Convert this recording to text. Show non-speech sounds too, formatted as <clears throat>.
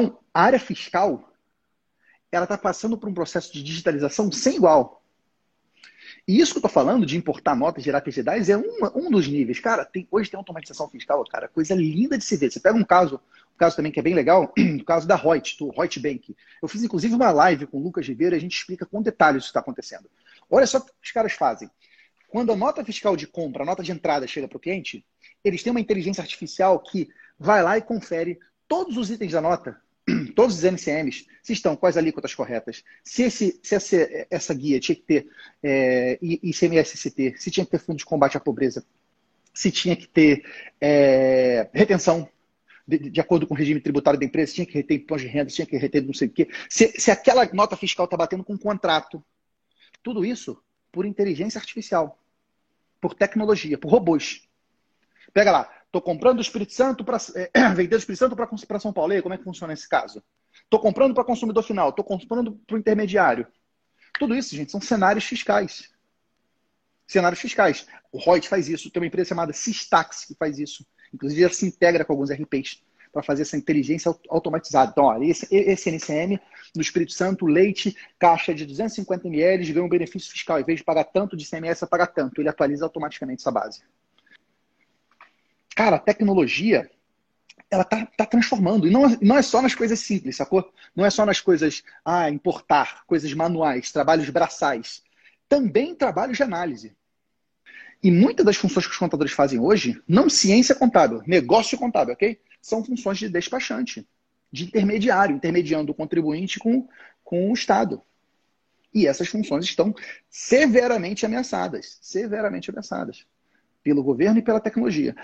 Então, a área fiscal ela está passando por um processo de digitalização sem igual. E isso que eu estou falando de importar notas, gerar TG10, é uma, um dos níveis. Cara, tem, hoje tem automatização fiscal, cara, coisa linda de se ver. Você pega um caso, um caso também que é bem legal, <clears throat> o caso da Reut, do Reut Bank. Eu fiz inclusive uma live com o Lucas Ribeiro e a gente explica com detalhes o que está acontecendo. Olha só o que os caras fazem. Quando a nota fiscal de compra, a nota de entrada chega para o cliente, eles têm uma inteligência artificial que vai lá e confere todos os itens da nota <clears throat> todos os MCMs, se estão com as alíquotas corretas, se, esse, se essa, essa guia tinha que ter é, ICMS-ST, se tinha que ter fundo de combate à pobreza, se tinha que ter é, retenção de, de, acordo com o regime tributário da empresa, tinha que reter imposto de renda, tinha que reter não sei o quê, se, se aquela nota fiscal está batendo com um contrato. Tudo isso por inteligência artificial, por tecnologia, por robôs. Pega lá, Estou comprando o Espírito Santo para é, <clears throat> vender o Espírito Santo para São Paulo. E como é que funciona esse caso? Estou comprando para consumidor final, estou comprando para o intermediário. Tudo isso, gente, são cenários fiscais. Cenários fiscais. O Reut faz isso. Tem uma empresa chamada Sistax que faz isso. Inclusive, ela se integra com alguns RPs para fazer essa inteligência automatizada. Então, olha, esse, esse NCM no Espírito Santo, leite, caixa de 250 ml, ganha um benefício fiscal. Em vez de pagar tanto de ICMS, pagar tanto. Ele atualiza automaticamente essa base. Cara, a tecnologia, ela tá, tá transformando. E não, não é só nas coisas simples, sacou? Não é só nas coisas, ah, importar, coisas manuais, trabalhos braçais. Também trabalhos de análise. E muitas das funções que os contadores fazem hoje, não ciência contábil, negócio contábil, ok? São funções de despachante, de intermediário, intermediando o contribuinte com, com o Estado. E essas funções estão severamente ameaçadas. Severamente ameaçadas pelo governo e pela tecnologia.